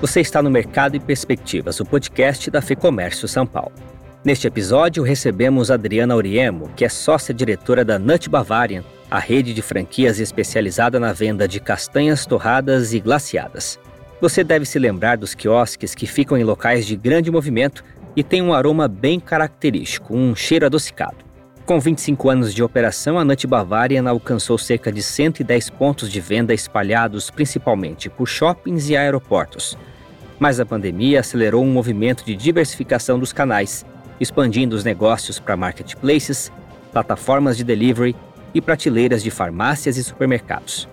Você está no Mercado e Perspectivas, o podcast da FEComércio São Paulo. Neste episódio, recebemos Adriana Auriemo, que é sócia-diretora da Nut Bavarian, a rede de franquias especializada na venda de castanhas torradas e glaciadas. Você deve se lembrar dos quiosques que ficam em locais de grande movimento e têm um aroma bem característico, um cheiro adocicado. Com 25 anos de operação, a Nut Bavarian alcançou cerca de 110 pontos de venda espalhados principalmente por shoppings e aeroportos. Mas a pandemia acelerou um movimento de diversificação dos canais, expandindo os negócios para marketplaces, plataformas de delivery e prateleiras de farmácias e supermercados.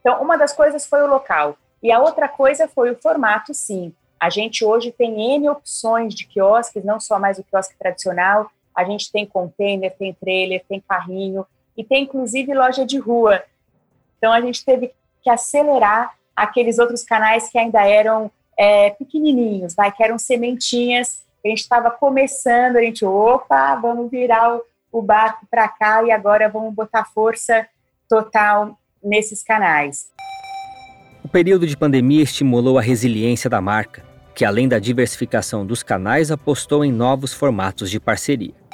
Então, uma das coisas foi o local, e a outra coisa foi o formato, sim. A gente hoje tem N opções de quiosques, não só mais o quiosque tradicional, a gente tem container, tem trailer, tem carrinho e tem inclusive loja de rua. Então a gente teve que acelerar aqueles outros canais que ainda eram é, pequenininhos, vai, que eram sementinhas. A gente estava começando, a gente, opa, vamos virar o, o barco para cá e agora vamos botar força total nesses canais. O período de pandemia estimulou a resiliência da marca, que além da diversificação dos canais, apostou em novos formatos de parceria.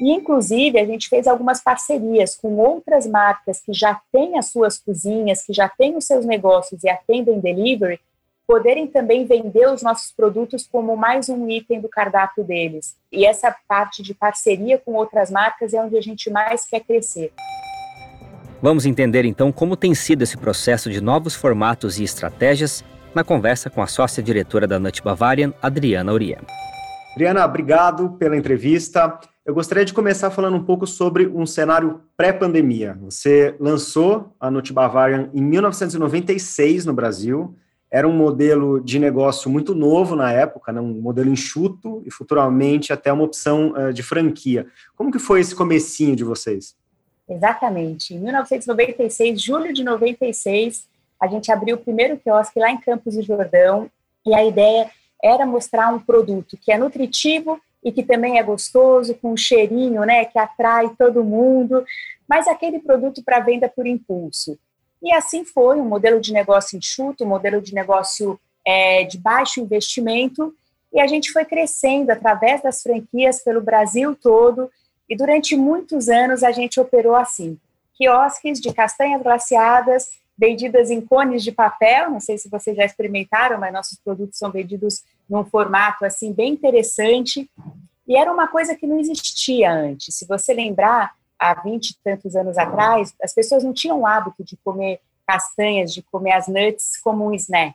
E, inclusive, a gente fez algumas parcerias com outras marcas que já têm as suas cozinhas, que já têm os seus negócios e atendem delivery, poderem também vender os nossos produtos como mais um item do cardápio deles. E essa parte de parceria com outras marcas é onde a gente mais quer crescer. Vamos entender então como tem sido esse processo de novos formatos e estratégias na conversa com a sócia diretora da Nut Bavarian, Adriana Uriem. Adriana, obrigado pela entrevista. Eu gostaria de começar falando um pouco sobre um cenário pré-pandemia. Você lançou a Nut Bavarian em 1996 no Brasil. Era um modelo de negócio muito novo na época, né? um modelo enxuto e futuramente até uma opção uh, de franquia. Como que foi esse comecinho de vocês? Exatamente. Em 1996, julho de 96, a gente abriu o primeiro quiosque lá em Campos do Jordão e a ideia era mostrar um produto que é nutritivo e que também é gostoso, com um cheirinho, né, que atrai todo mundo, mas aquele produto para venda por impulso. E assim foi, um modelo de negócio enxuto, um modelo de negócio é, de baixo investimento, e a gente foi crescendo através das franquias pelo Brasil todo, e durante muitos anos a gente operou assim, quiosques de castanhas glaciadas, vendidas em cones de papel, não sei se vocês já experimentaram, mas nossos produtos são vendidos num formato assim bem interessante. E era uma coisa que não existia antes. Se você lembrar, há 20 e tantos anos atrás, as pessoas não tinham o hábito de comer castanhas, de comer as nuts como um snack.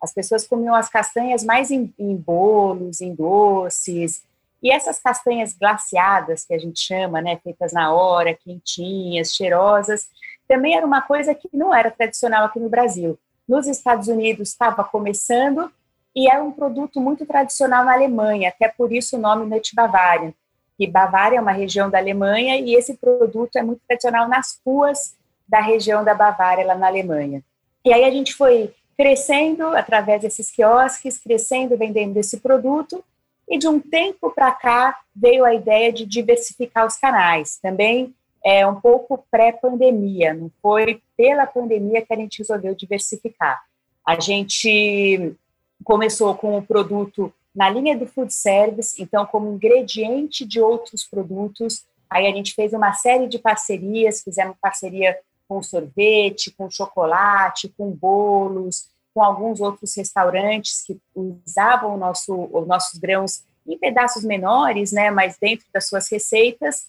As pessoas comiam as castanhas mais em, em bolos, em doces. E essas castanhas glaciadas, que a gente chama, né, feitas na hora, quentinhas, cheirosas, também era uma coisa que não era tradicional aqui no Brasil. Nos Estados Unidos estava começando e era um produto muito tradicional na Alemanha, até por isso o nome Nut Bavarian. E Bavária é uma região da Alemanha e esse produto é muito tradicional nas ruas da região da Bavária, lá na Alemanha. E aí a gente foi crescendo através desses quiosques, crescendo, vendendo esse produto, e de um tempo para cá veio a ideia de diversificar os canais. Também é um pouco pré-pandemia, não foi pela pandemia que a gente resolveu diversificar. A gente começou com o produto na linha do food service, então como ingrediente de outros produtos. Aí a gente fez uma série de parcerias, fizemos parceria com sorvete, com chocolate, com bolos, com alguns outros restaurantes que usavam nosso, os nossos grãos em pedaços menores, né, mas dentro das suas receitas.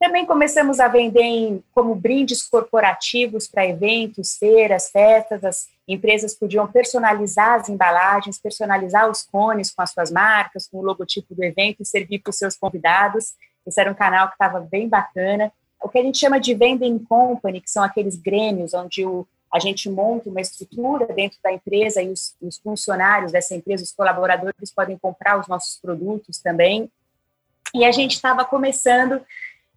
Também começamos a vender em, como brindes corporativos para eventos, feiras, festas. As empresas podiam personalizar as embalagens, personalizar os cones com as suas marcas, com o logotipo do evento e servir para os seus convidados. Esse era um canal que estava bem bacana. O que a gente chama de vending company, que são aqueles grêmios onde o, a gente monta uma estrutura dentro da empresa e os, os funcionários dessa empresa, os colaboradores podem comprar os nossos produtos também. E a gente estava começando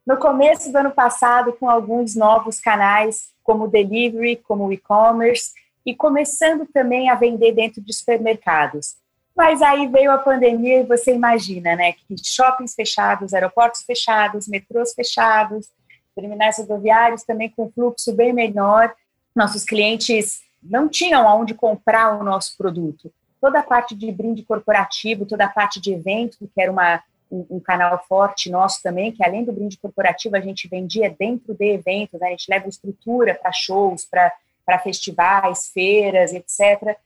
no começo do ano passado com alguns novos canais, como delivery, como e-commerce, e começando também a vender dentro de supermercados. Mas aí veio a pandemia e você imagina, né, que shoppings fechados, aeroportos fechados, metrôs fechados, terminais rodoviários também com fluxo bem menor, nossos clientes não tinham aonde comprar o nosso produto. Toda a parte de brinde corporativo, toda a parte de evento, que era uma, um, canal forte nosso também, que além do brinde corporativo, a gente vendia dentro de eventos, né? a gente leva estrutura para shows, para festivais, feiras, etc.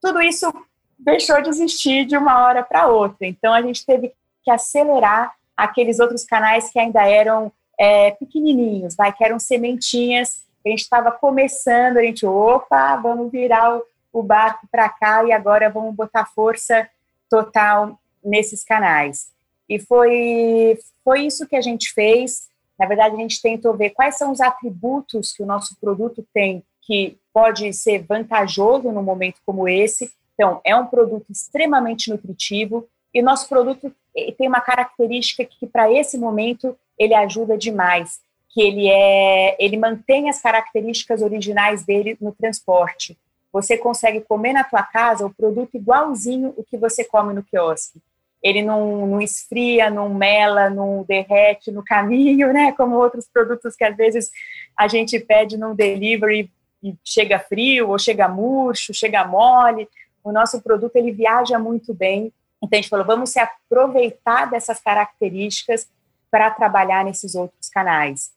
Tudo isso deixou de existir de uma hora para outra. Então, a gente teve que acelerar aqueles outros canais que ainda eram é, pequenininhos, vai, que eram sementinhas. A gente estava começando, a gente, opa, vamos virar o, o barco para cá e agora vamos botar força total nesses canais. E foi, foi isso que a gente fez. Na verdade, a gente tentou ver quais são os atributos que o nosso produto tem que pode ser vantajoso num momento como esse. Então, é um produto extremamente nutritivo e nosso produto tem uma característica que para esse momento ele ajuda demais, que ele é, ele mantém as características originais dele no transporte. Você consegue comer na tua casa o produto igualzinho o que você come no quiosque ele não, não esfria, não mela, não derrete no caminho, né? Como outros produtos que às vezes a gente pede num delivery e chega frio, ou chega murcho, chega mole. O nosso produto ele viaja muito bem. Então a gente falou, vamos se aproveitar dessas características para trabalhar nesses outros canais.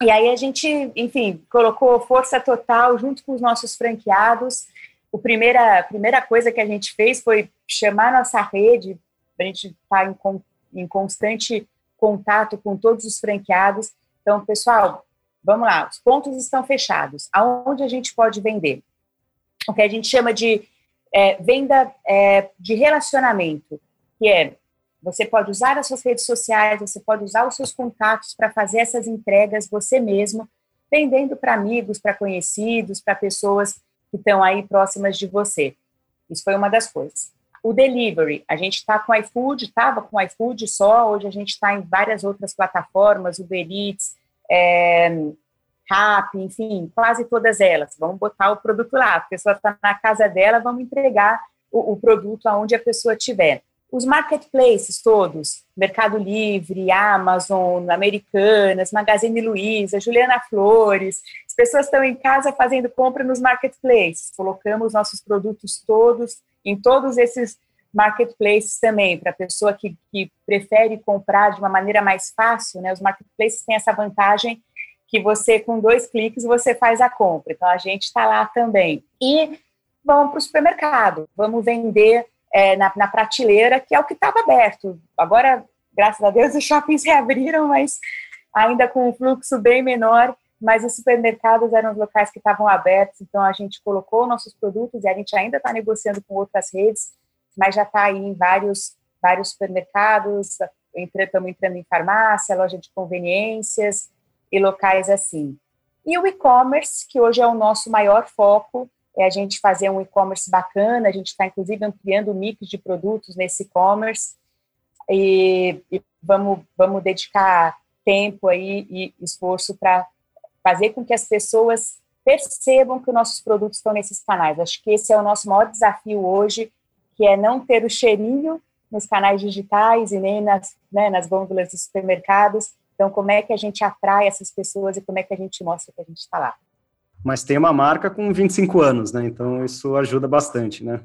E aí a gente, enfim, colocou força total junto com os nossos franqueados. O primeira, a primeira coisa que a gente fez foi chamar nossa rede a gente está em, em constante contato com todos os franqueados. Então, pessoal, vamos lá, os pontos estão fechados. Aonde a gente pode vender? O que a gente chama de é, venda é, de relacionamento, que é você pode usar as suas redes sociais, você pode usar os seus contatos para fazer essas entregas você mesmo, vendendo para amigos, para conhecidos, para pessoas que estão aí próximas de você. Isso foi uma das coisas. O delivery, a gente está com iFood, estava com iFood só, hoje a gente está em várias outras plataformas, Uber Eats, é, Rap, enfim, quase todas elas. Vamos botar o produto lá, a pessoa está na casa dela, vamos entregar o, o produto aonde a pessoa estiver. Os marketplaces todos, Mercado Livre, Amazon, Americanas, Magazine Luiza, Juliana Flores, as pessoas estão em casa fazendo compra nos marketplaces. Colocamos nossos produtos todos em todos esses marketplaces também, para a pessoa que, que prefere comprar de uma maneira mais fácil, né? Os marketplaces têm essa vantagem que você, com dois cliques, você faz a compra. Então, a gente está lá também. E vamos para o supermercado, vamos vender é, na, na, prateleira, que é o que estava aberto. Agora, graças a Deus, os shoppings reabriram, mas ainda com um fluxo bem menor, mas os supermercados eram os locais que estavam abertos, então a gente colocou nossos produtos e a gente ainda está negociando com outras redes, mas já está aí em vários, vários supermercados, estamos entrando em farmácia, loja de conveniências e locais assim. E o e-commerce, que hoje é o nosso maior foco, é a gente fazer um e-commerce bacana, a gente está inclusive ampliando o mix de produtos nesse e-commerce e, e, vamos, vamos dedicar tempo aí e esforço para fazer com que as pessoas percebam que os nossos produtos estão nesses canais. Acho que esse é o nosso maior desafio hoje, que é não ter o cheirinho nos canais digitais e nem nas, né, nas gôndolas dos supermercados. Então, como é que a gente atrai essas pessoas e como é que a gente mostra que a gente está lá? mas tem uma marca com 25 anos, né? Então isso ajuda bastante, né?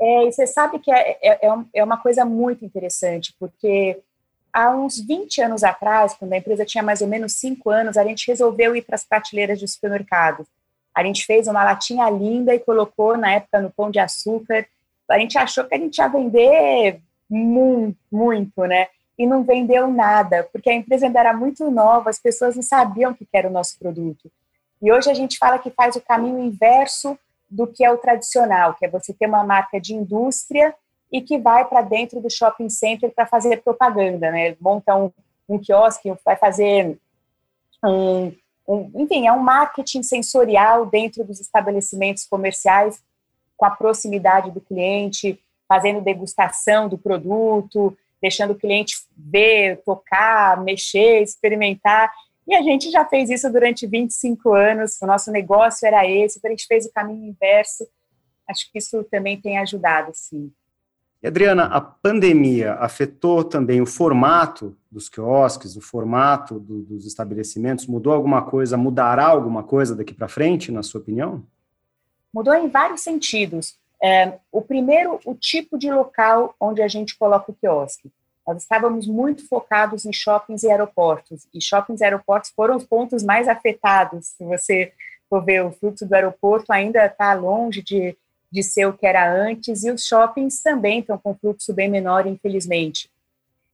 É, e você sabe que é, é, é, é uma coisa muito interessante, porque há uns 20 anos atrás, quando a empresa tinha mais ou menos 5 anos, a gente resolveu ir para as prateleiras de supermercado. A gente fez uma latinha linda e colocou na época no pão de açúcar. A gente achou que a gente ia vender muito, muito, né? E não vendeu nada, porque a empresa ainda era muito nova, as pessoas não sabiam o que era o nosso produto. E hoje a gente fala que faz o caminho inverso do que é o tradicional, que é você ter uma marca de indústria e que vai para dentro do shopping center para fazer propaganda, né? Monta um, um quiosque, vai fazer um, um, enfim, é um marketing sensorial dentro dos estabelecimentos comerciais, com a proximidade do cliente, fazendo degustação do produto, deixando o cliente ver, tocar, mexer, experimentar. E a gente já fez isso durante 25 anos, o nosso negócio era esse, então a gente fez o caminho inverso. Acho que isso também tem ajudado, sim. E Adriana, a pandemia afetou também o formato dos quiosques, o formato do, dos estabelecimentos? Mudou alguma coisa? Mudará alguma coisa daqui para frente, na sua opinião? Mudou em vários sentidos. É, o primeiro, o tipo de local onde a gente coloca o quiosque. Nós estávamos muito focados em shoppings e aeroportos, e shoppings e aeroportos foram os pontos mais afetados. Se você for ver, o fluxo do aeroporto ainda está longe de, de ser o que era antes, e os shoppings também estão com fluxo bem menor, infelizmente.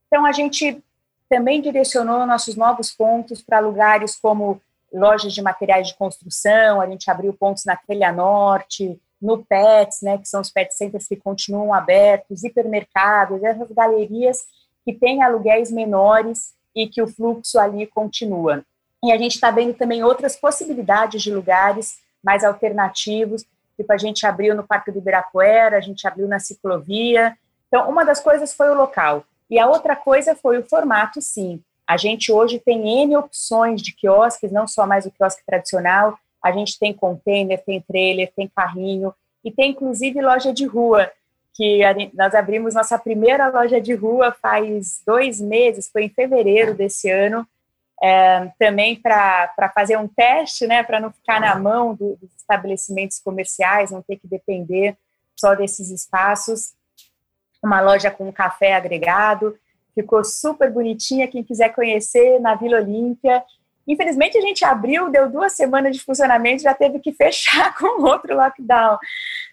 Então, a gente também direcionou nossos novos pontos para lugares como lojas de materiais de construção, a gente abriu pontos na Telha Norte, no PETS, né, que são os pet centers que continuam abertos, hipermercados, essas galerias que têm aluguéis menores e que o fluxo ali continua. E a gente está vendo também outras possibilidades de lugares mais alternativos, tipo a gente abriu no Parque do Ibirapuera, a gente abriu na ciclovia. Então, uma das coisas foi o local. E a outra coisa foi o formato, sim. A gente hoje tem N opções de quiosques, não só mais o quiosque tradicional, a gente tem container, tem trailer, tem carrinho e tem inclusive loja de rua, que nós abrimos nossa primeira loja de rua faz dois meses, foi em fevereiro desse ano, é, também para fazer um teste, né, para não ficar na mão do, dos estabelecimentos comerciais, não ter que depender só desses espaços. Uma loja com café agregado, ficou super bonitinha. Quem quiser conhecer, na Vila Olímpia, Infelizmente, a gente abriu, deu duas semanas de funcionamento, já teve que fechar com outro lockdown.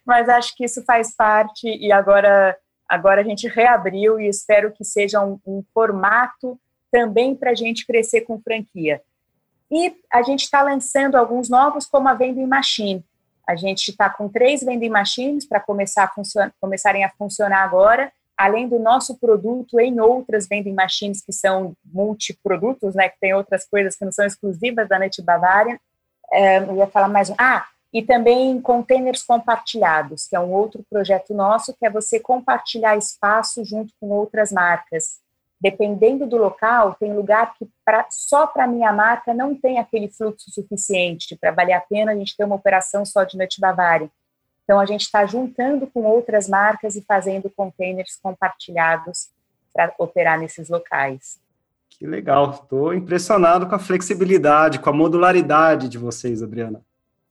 Mas acho que isso faz parte e agora, agora a gente reabriu e espero que seja um, um formato também para a gente crescer com franquia. E a gente está lançando alguns novos, como a Vending Machine. A gente está com três Vending Machines para começar a começarem a funcionar agora além do nosso produto em outras vending machines que são multiprodutos, né, que tem outras coisas que não são exclusivas da Net Bavária. É, eu ia falar mais um. Ah, e também containers compartilhados, que é um outro projeto nosso, que é você compartilhar espaço junto com outras marcas. Dependendo do local, tem lugar que pra, só para a minha marca não tem aquele fluxo suficiente para valer a pena a gente ter uma operação só de Nut Bavária. Então, a gente está juntando com outras marcas e fazendo containers compartilhados para operar nesses locais. Que legal, estou impressionado com a flexibilidade, com a modularidade de vocês, Adriana.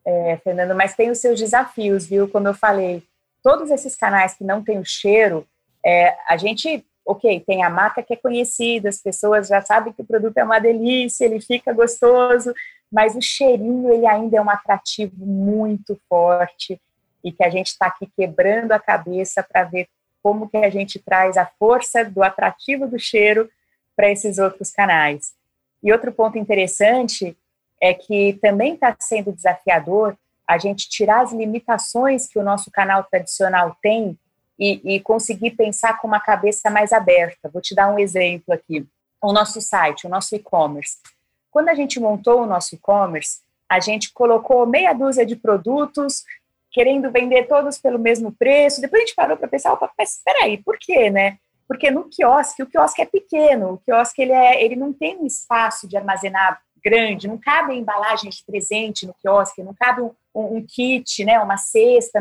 É, Fernando, mas tem os seus desafios, viu? Como eu falei, todos esses canais que não têm o cheiro, é, a gente, ok, tem a marca que é conhecida, as pessoas já sabem que o produto é uma delícia, ele fica gostoso, mas o cheirinho, ele ainda é um atrativo muito forte e que a gente está aqui quebrando a cabeça para ver como que a gente traz a força do atrativo do cheiro para esses outros canais. E outro ponto interessante é que também está sendo desafiador a gente tirar as limitações que o nosso canal tradicional tem e, e, conseguir pensar com uma cabeça mais aberta. Vou te dar um exemplo aqui. O nosso site, o nosso e-commerce. Quando a gente montou o nosso e-commerce, a gente colocou meia dúzia de produtos querendo vender todos pelo mesmo preço. Depois a gente parou para pensar, opa, mas espera aí, por quê, né? Porque no quiosque, o quiosque é pequeno, o quiosque ele, é, ele não tem um espaço de armazenar grande, não cabe embalagem de presente no quiosque, não cabe um, um, um kit, né, uma cesta,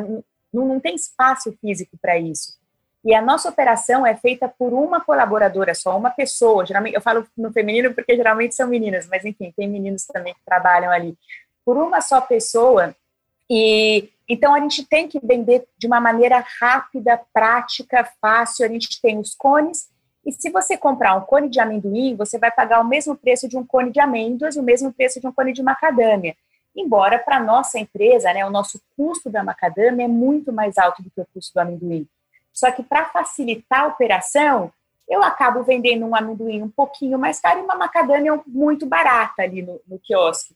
não, não tem espaço físico para isso. E a nossa operação é feita por uma colaboradora só, uma pessoa. Geralmente, eu falo no feminino porque geralmente são meninas, mas enfim, tem meninos também que trabalham ali. Por uma só pessoa, e então a gente tem que vender de uma maneira rápida, prática, fácil. A gente tem os cones, e se você comprar um cone de amendoim, você vai pagar o mesmo preço de um cone de amêndoas e o mesmo preço de um cone de macadâmia. Embora para nossa empresa, né, o nosso custo da macadâmia é muito mais alto do que o custo do amendoim. Só que para facilitar a operação, eu acabo vendendo um amendoim um pouquinho mais caro e uma macadâmia muito barata ali no, no quiosque.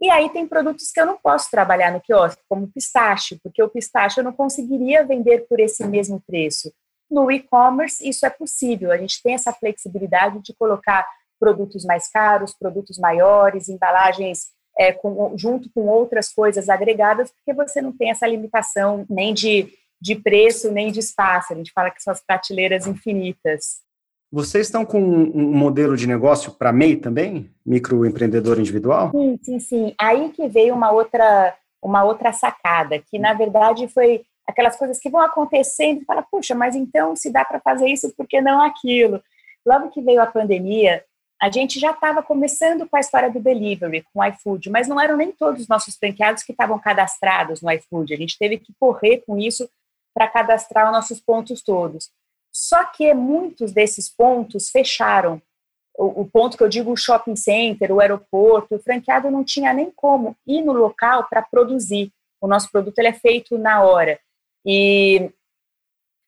E aí tem produtos que eu não posso trabalhar no quiosque, como pistache, porque o pistache eu não conseguiria vender por esse mesmo preço. No e-commerce, isso é possível, a gente tem essa flexibilidade de colocar produtos mais caros, produtos maiores, embalagens é, com, junto com outras coisas agregadas, porque você não tem essa limitação nem de, de preço, nem de espaço. A gente fala que são as prateleiras infinitas. Vocês estão com um modelo de negócio para MEI também? Microempreendedor individual? Sim, sim, sim. Aí que veio uma outra, uma outra sacada, que na verdade foi aquelas coisas que vão acontecendo e fala, puxa, mas então se dá para fazer isso, por que não aquilo? Logo que veio a pandemia, a gente já estava começando com a história do delivery, com o iFood, mas não eram nem todos os nossos franqueados que estavam cadastrados no iFood. A gente teve que correr com isso para cadastrar os nossos pontos todos. Só que muitos desses pontos fecharam. O, o, ponto que eu digo, o shopping center, o aeroporto, o franqueado não tinha nem como ir no local para produzir. O nosso produto ele é feito na hora. E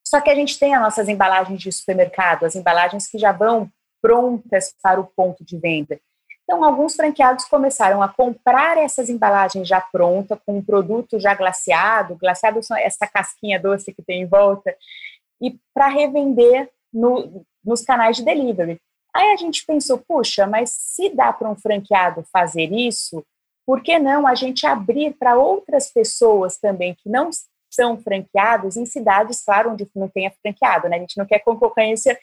só que a gente tem as nossas embalagens de supermercado, as embalagens que já vão prontas para o ponto de venda. Então, alguns franqueados começaram a comprar essas embalagens já pronta, com um produto já glaciado, glaciado são essa casquinha doce que tem em volta, e para revender no, nos canais de delivery. Aí a gente pensou, puxa, mas se dá para um franqueado fazer isso, por que não a gente abrir para outras pessoas também que não são franqueados em cidades, claro, onde não tenha franqueado, né? A gente não quer concorrência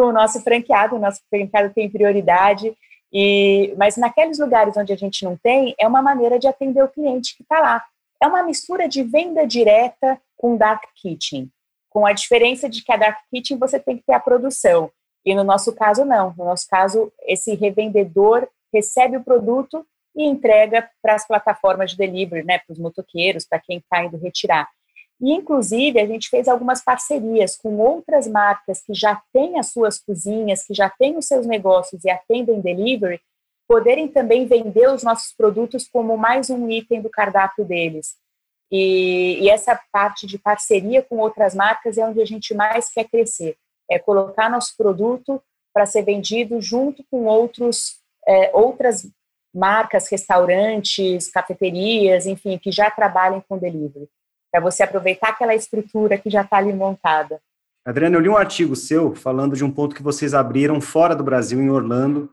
com o nosso franqueado, o nosso franqueado tem prioridade, e, mas naqueles lugares onde a gente não tem, é uma maneira de atender o cliente que está lá. É uma mistura de venda direta com dark kitchen, com a diferença de que a dark kitchen você tem que ter a produção, e no nosso caso não. No nosso caso, esse revendedor recebe o produto e entrega para as plataformas de delivery, né, para os motoqueiros, para quem está indo retirar. E, inclusive, a gente fez algumas parcerias com outras marcas que já têm as suas cozinhas, que já têm os seus negócios e atendem delivery, poderem também vender os nossos produtos como mais um item do cardápio deles. E, e essa parte de parceria com outras marcas é onde a gente mais quer crescer, é colocar nosso produto para ser vendido junto com outros, é, outras marcas, restaurantes, cafeterias, enfim, que já trabalhem com delivery para você aproveitar aquela estrutura que já está ali montada. Adriana, eu li um artigo seu falando de um ponto que vocês abriram fora do Brasil, em Orlando.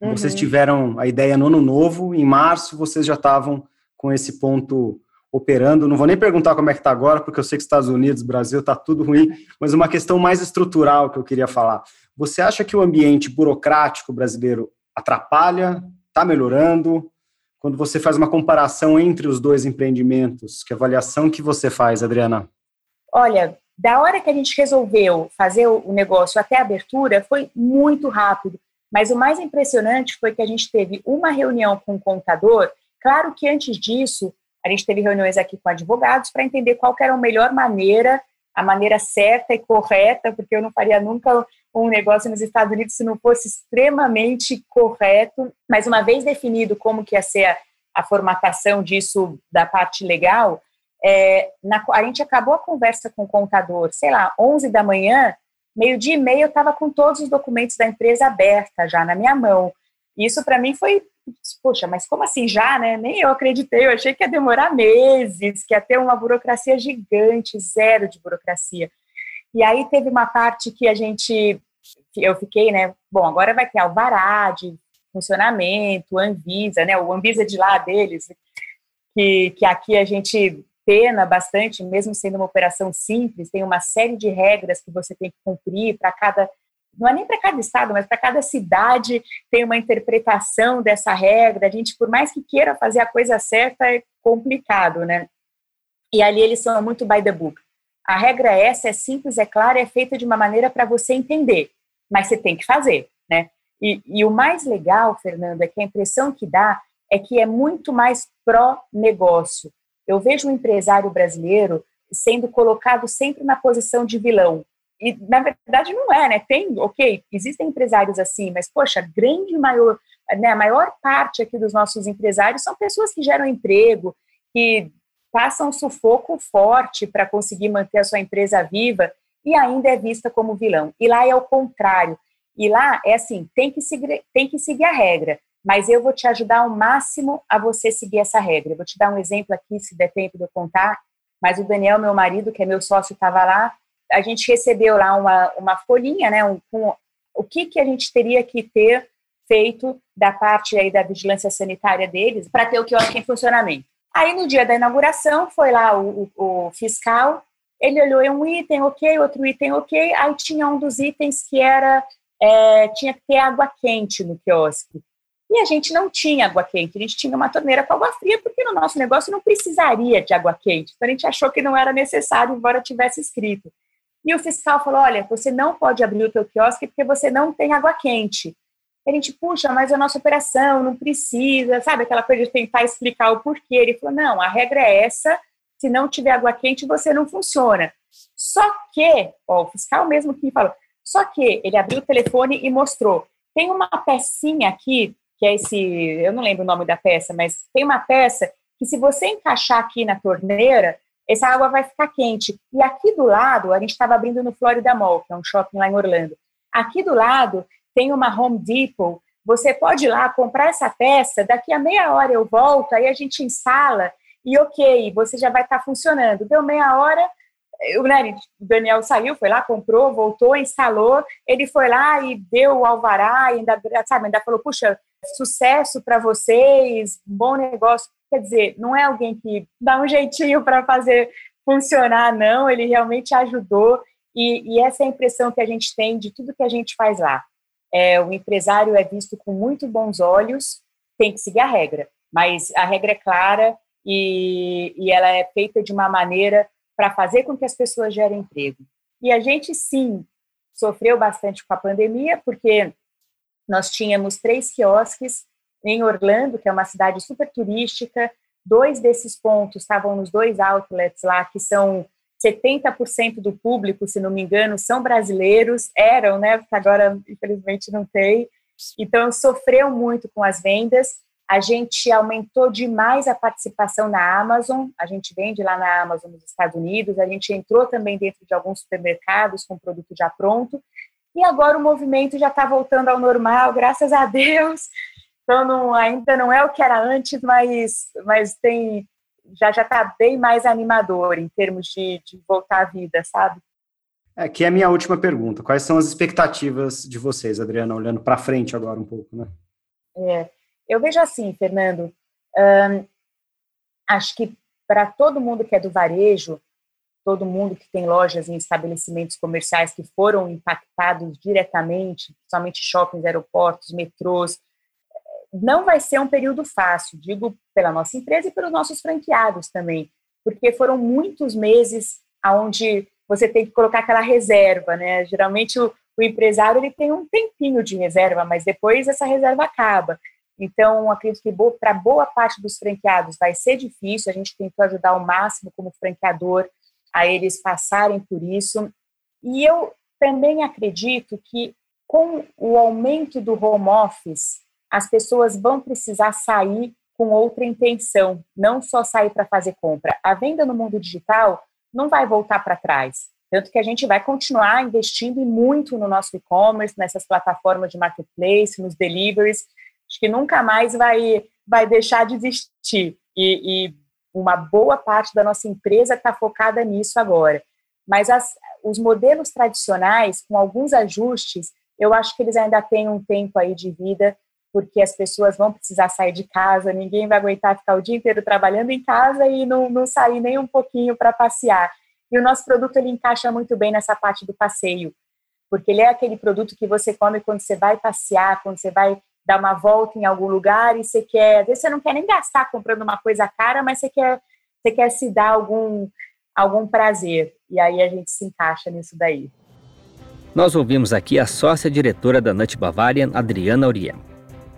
Uhum. Vocês tiveram a ideia no ano novo, em março vocês já estavam com esse ponto operando. Não vou nem perguntar como é que está agora, porque eu sei que Estados Unidos, Brasil, está tudo ruim, mas uma questão mais estrutural que eu queria falar. Você acha que o ambiente burocrático brasileiro atrapalha? Está melhorando? Quando você faz uma comparação entre os dois empreendimentos? Que avaliação que você faz, Adriana? Olha, da hora que a gente resolveu fazer o negócio até a abertura, foi muito rápido. Mas o mais impressionante foi que a gente teve uma reunião com o contador. Claro que antes disso, a gente teve reuniões aqui com advogados para entender qual era a melhor maneira, a maneira certa e correta, porque eu não faria nunca um negócio nos Estados Unidos se não fosse extremamente correto, mas uma vez definido como que ia ser a, a formatação disso da parte legal, é, na, a gente acabou a conversa com o contador, sei lá, 11 da manhã, meio dia e meio eu estava com todos os documentos da empresa aberta já na minha mão. Isso para mim foi, poxa, mas como assim já, né? Nem eu acreditei, eu achei que ia demorar meses, que ia ter uma burocracia gigante, zero de burocracia. E aí teve uma parte que a gente, eu fiquei, né, bom, agora vai ter alvará de funcionamento, Anvisa, né, o Anvisa de lá deles, que, que aqui a gente pena bastante, mesmo sendo uma operação simples, tem uma série de regras que você tem que cumprir para cada, não é nem para cada estado, mas para cada cidade tem uma interpretação dessa regra, a gente, por mais que queira fazer a coisa certa, é complicado, né, e ali eles são muito by the book. A regra é essa é simples, é clara, é feita de uma maneira para você entender, mas você tem que fazer, né? E, e o mais legal, Fernando, é que a impressão que dá é que é muito mais pró-negócio. Eu vejo o um empresário brasileiro sendo colocado sempre na posição de vilão. E, na verdade, não é, né? Tem, ok, existem empresários assim, mas, poxa, a grande maior, né, a maior parte aqui dos nossos empresários são pessoas que geram emprego, que passa um sufoco forte para conseguir manter a sua empresa viva e ainda é vista como vilão. E lá é o contrário. E lá é assim, tem que seguir, tem que seguir a regra, mas eu vou te ajudar ao máximo a você seguir essa regra. Eu vou te dar um exemplo aqui, se der tempo de eu contar, mas o Daniel, meu marido, que é meu sócio, estava lá, a gente recebeu lá uma, uma folhinha, né, um, o que, que a gente teria que ter feito da parte aí da vigilância sanitária deles para ter o quiosque em funcionamento. Aí no dia da inauguração foi lá o, o, o fiscal, ele olhou um item, ok, outro item, ok, aí tinha um dos itens que era, é, tinha que ter água quente no quiosque. E a gente não tinha água quente, a gente tinha uma torneira com água fria, porque no nosso negócio não precisaria de água quente. Então a gente achou que não era necessário, embora tivesse escrito. E o fiscal falou: olha, você não pode abrir o teu quiosque porque você não tem água quente. a gente, puxa, mas a nossa operação não precisa, sabe? Aquela coisa de tentar explicar o porquê. Ele falou: não, a regra é essa, se não tiver água quente, você não funciona. Só que, ó, o fiscal mesmo que me falou, só que ele abriu o telefone e mostrou: tem uma pecinha aqui, que é esse, eu não lembro o nome da peça, mas tem uma peça que se você encaixar aqui na torneira, essa água vai ficar quente. E aqui do lado, a gente estava abrindo no Florida Mall, que é um shopping lá em Orlando. Aqui do lado tem uma Home Depot. Você pode ir lá comprar essa peça, daqui a meia hora eu volto, aí a gente instala e ok, você já vai estar tá funcionando. Deu meia hora, né, o Daniel saiu, foi lá, comprou, voltou, instalou, ele foi lá e deu o alvará, ainda, sabe, ainda falou, puxa, sucesso para vocês, bom negócio. Quer dizer, não é alguém que dá um jeitinho para fazer funcionar, não, ele realmente ajudou, e, e, essa é a impressão que a gente tem de tudo que a gente faz lá. É, o empresário é visto com muito bons olhos, tem que seguir a regra, mas a regra é clara e, e ela é feita de uma maneira para fazer com que as pessoas gerem emprego. E a gente, sim, sofreu bastante com a pandemia, porque nós tínhamos três quiosques em Orlando, que é uma cidade super turística, dois desses pontos estavam nos dois outlets lá, que são 70% do público, se não me engano, são brasileiros, eram, né? Agora, infelizmente, não tem. Então, sofreu muito com as vendas. A gente aumentou demais a participação na Amazon. A gente vende lá na Amazon nos Estados Unidos. A gente entrou também dentro de alguns supermercados com produto já pronto. E agora o movimento já está voltando ao normal, graças a Deus. Então, não, ainda não é o que era antes, mas, mas tem já já está bem mais animador em termos de, de voltar à vida, sabe? Aqui é a minha última pergunta. Quais são as expectativas de vocês, Adriana, olhando para frente agora um pouco, né? É, eu vejo assim, Fernando, hum, acho que para todo mundo que é do varejo, todo mundo que tem lojas em estabelecimentos comerciais que foram impactados diretamente, principalmente shoppings, aeroportos, metrôs, não vai ser um período fácil, digo pela nossa empresa e pelos nossos franqueados também, porque foram muitos meses aonde você tem que colocar aquela reserva, né? Geralmente o, o empresário ele tem um tempinho de reserva, mas depois essa reserva acaba. Então, acredito que para boa parte dos franqueados vai ser difícil, a gente tentou ajudar ao máximo como franqueador a eles passarem por isso. E eu também acredito que com o aumento do home office, as pessoas vão precisar sair com outra intenção, não só sair para fazer compra. A venda no mundo digital não vai voltar para trás. Tanto que a gente vai continuar investindo muito no nosso e-commerce, nessas plataformas de marketplace, nos deliveries. Acho que nunca mais vai, vai deixar de existir. E, e uma boa parte da nossa empresa está focada nisso agora. Mas as, os modelos tradicionais, com alguns ajustes, eu acho que eles ainda têm um tempo aí de vida porque as pessoas vão precisar sair de casa, ninguém vai aguentar ficar o dia inteiro trabalhando em casa e não, não sair nem um pouquinho para passear. E o nosso produto ele encaixa muito bem nessa parte do passeio, porque ele é aquele produto que você come quando você vai passear, quando você vai dar uma volta em algum lugar e você quer, às vezes você não quer nem gastar comprando uma coisa cara, mas você quer, você quer se dar algum, algum prazer. E aí a gente se encaixa nisso daí. Nós ouvimos aqui a sócia diretora da Nut Bavarian, Adriana Auriem.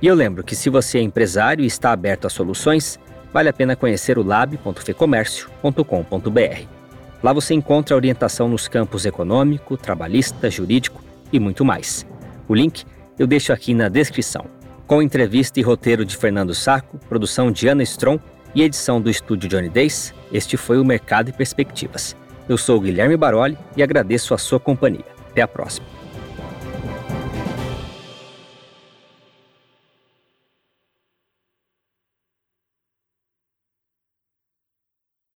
E eu lembro que se você é empresário e está aberto a soluções, vale a pena conhecer o lab.fecomércio.com.br. Lá você encontra orientação nos campos econômico, trabalhista, jurídico e muito mais. O link eu deixo aqui na descrição. Com entrevista e roteiro de Fernando Saco, produção de Ana Strom e edição do estúdio Johnny Days, este foi o Mercado e Perspectivas. Eu sou Guilherme Baroli e agradeço a sua companhia. Até a próxima.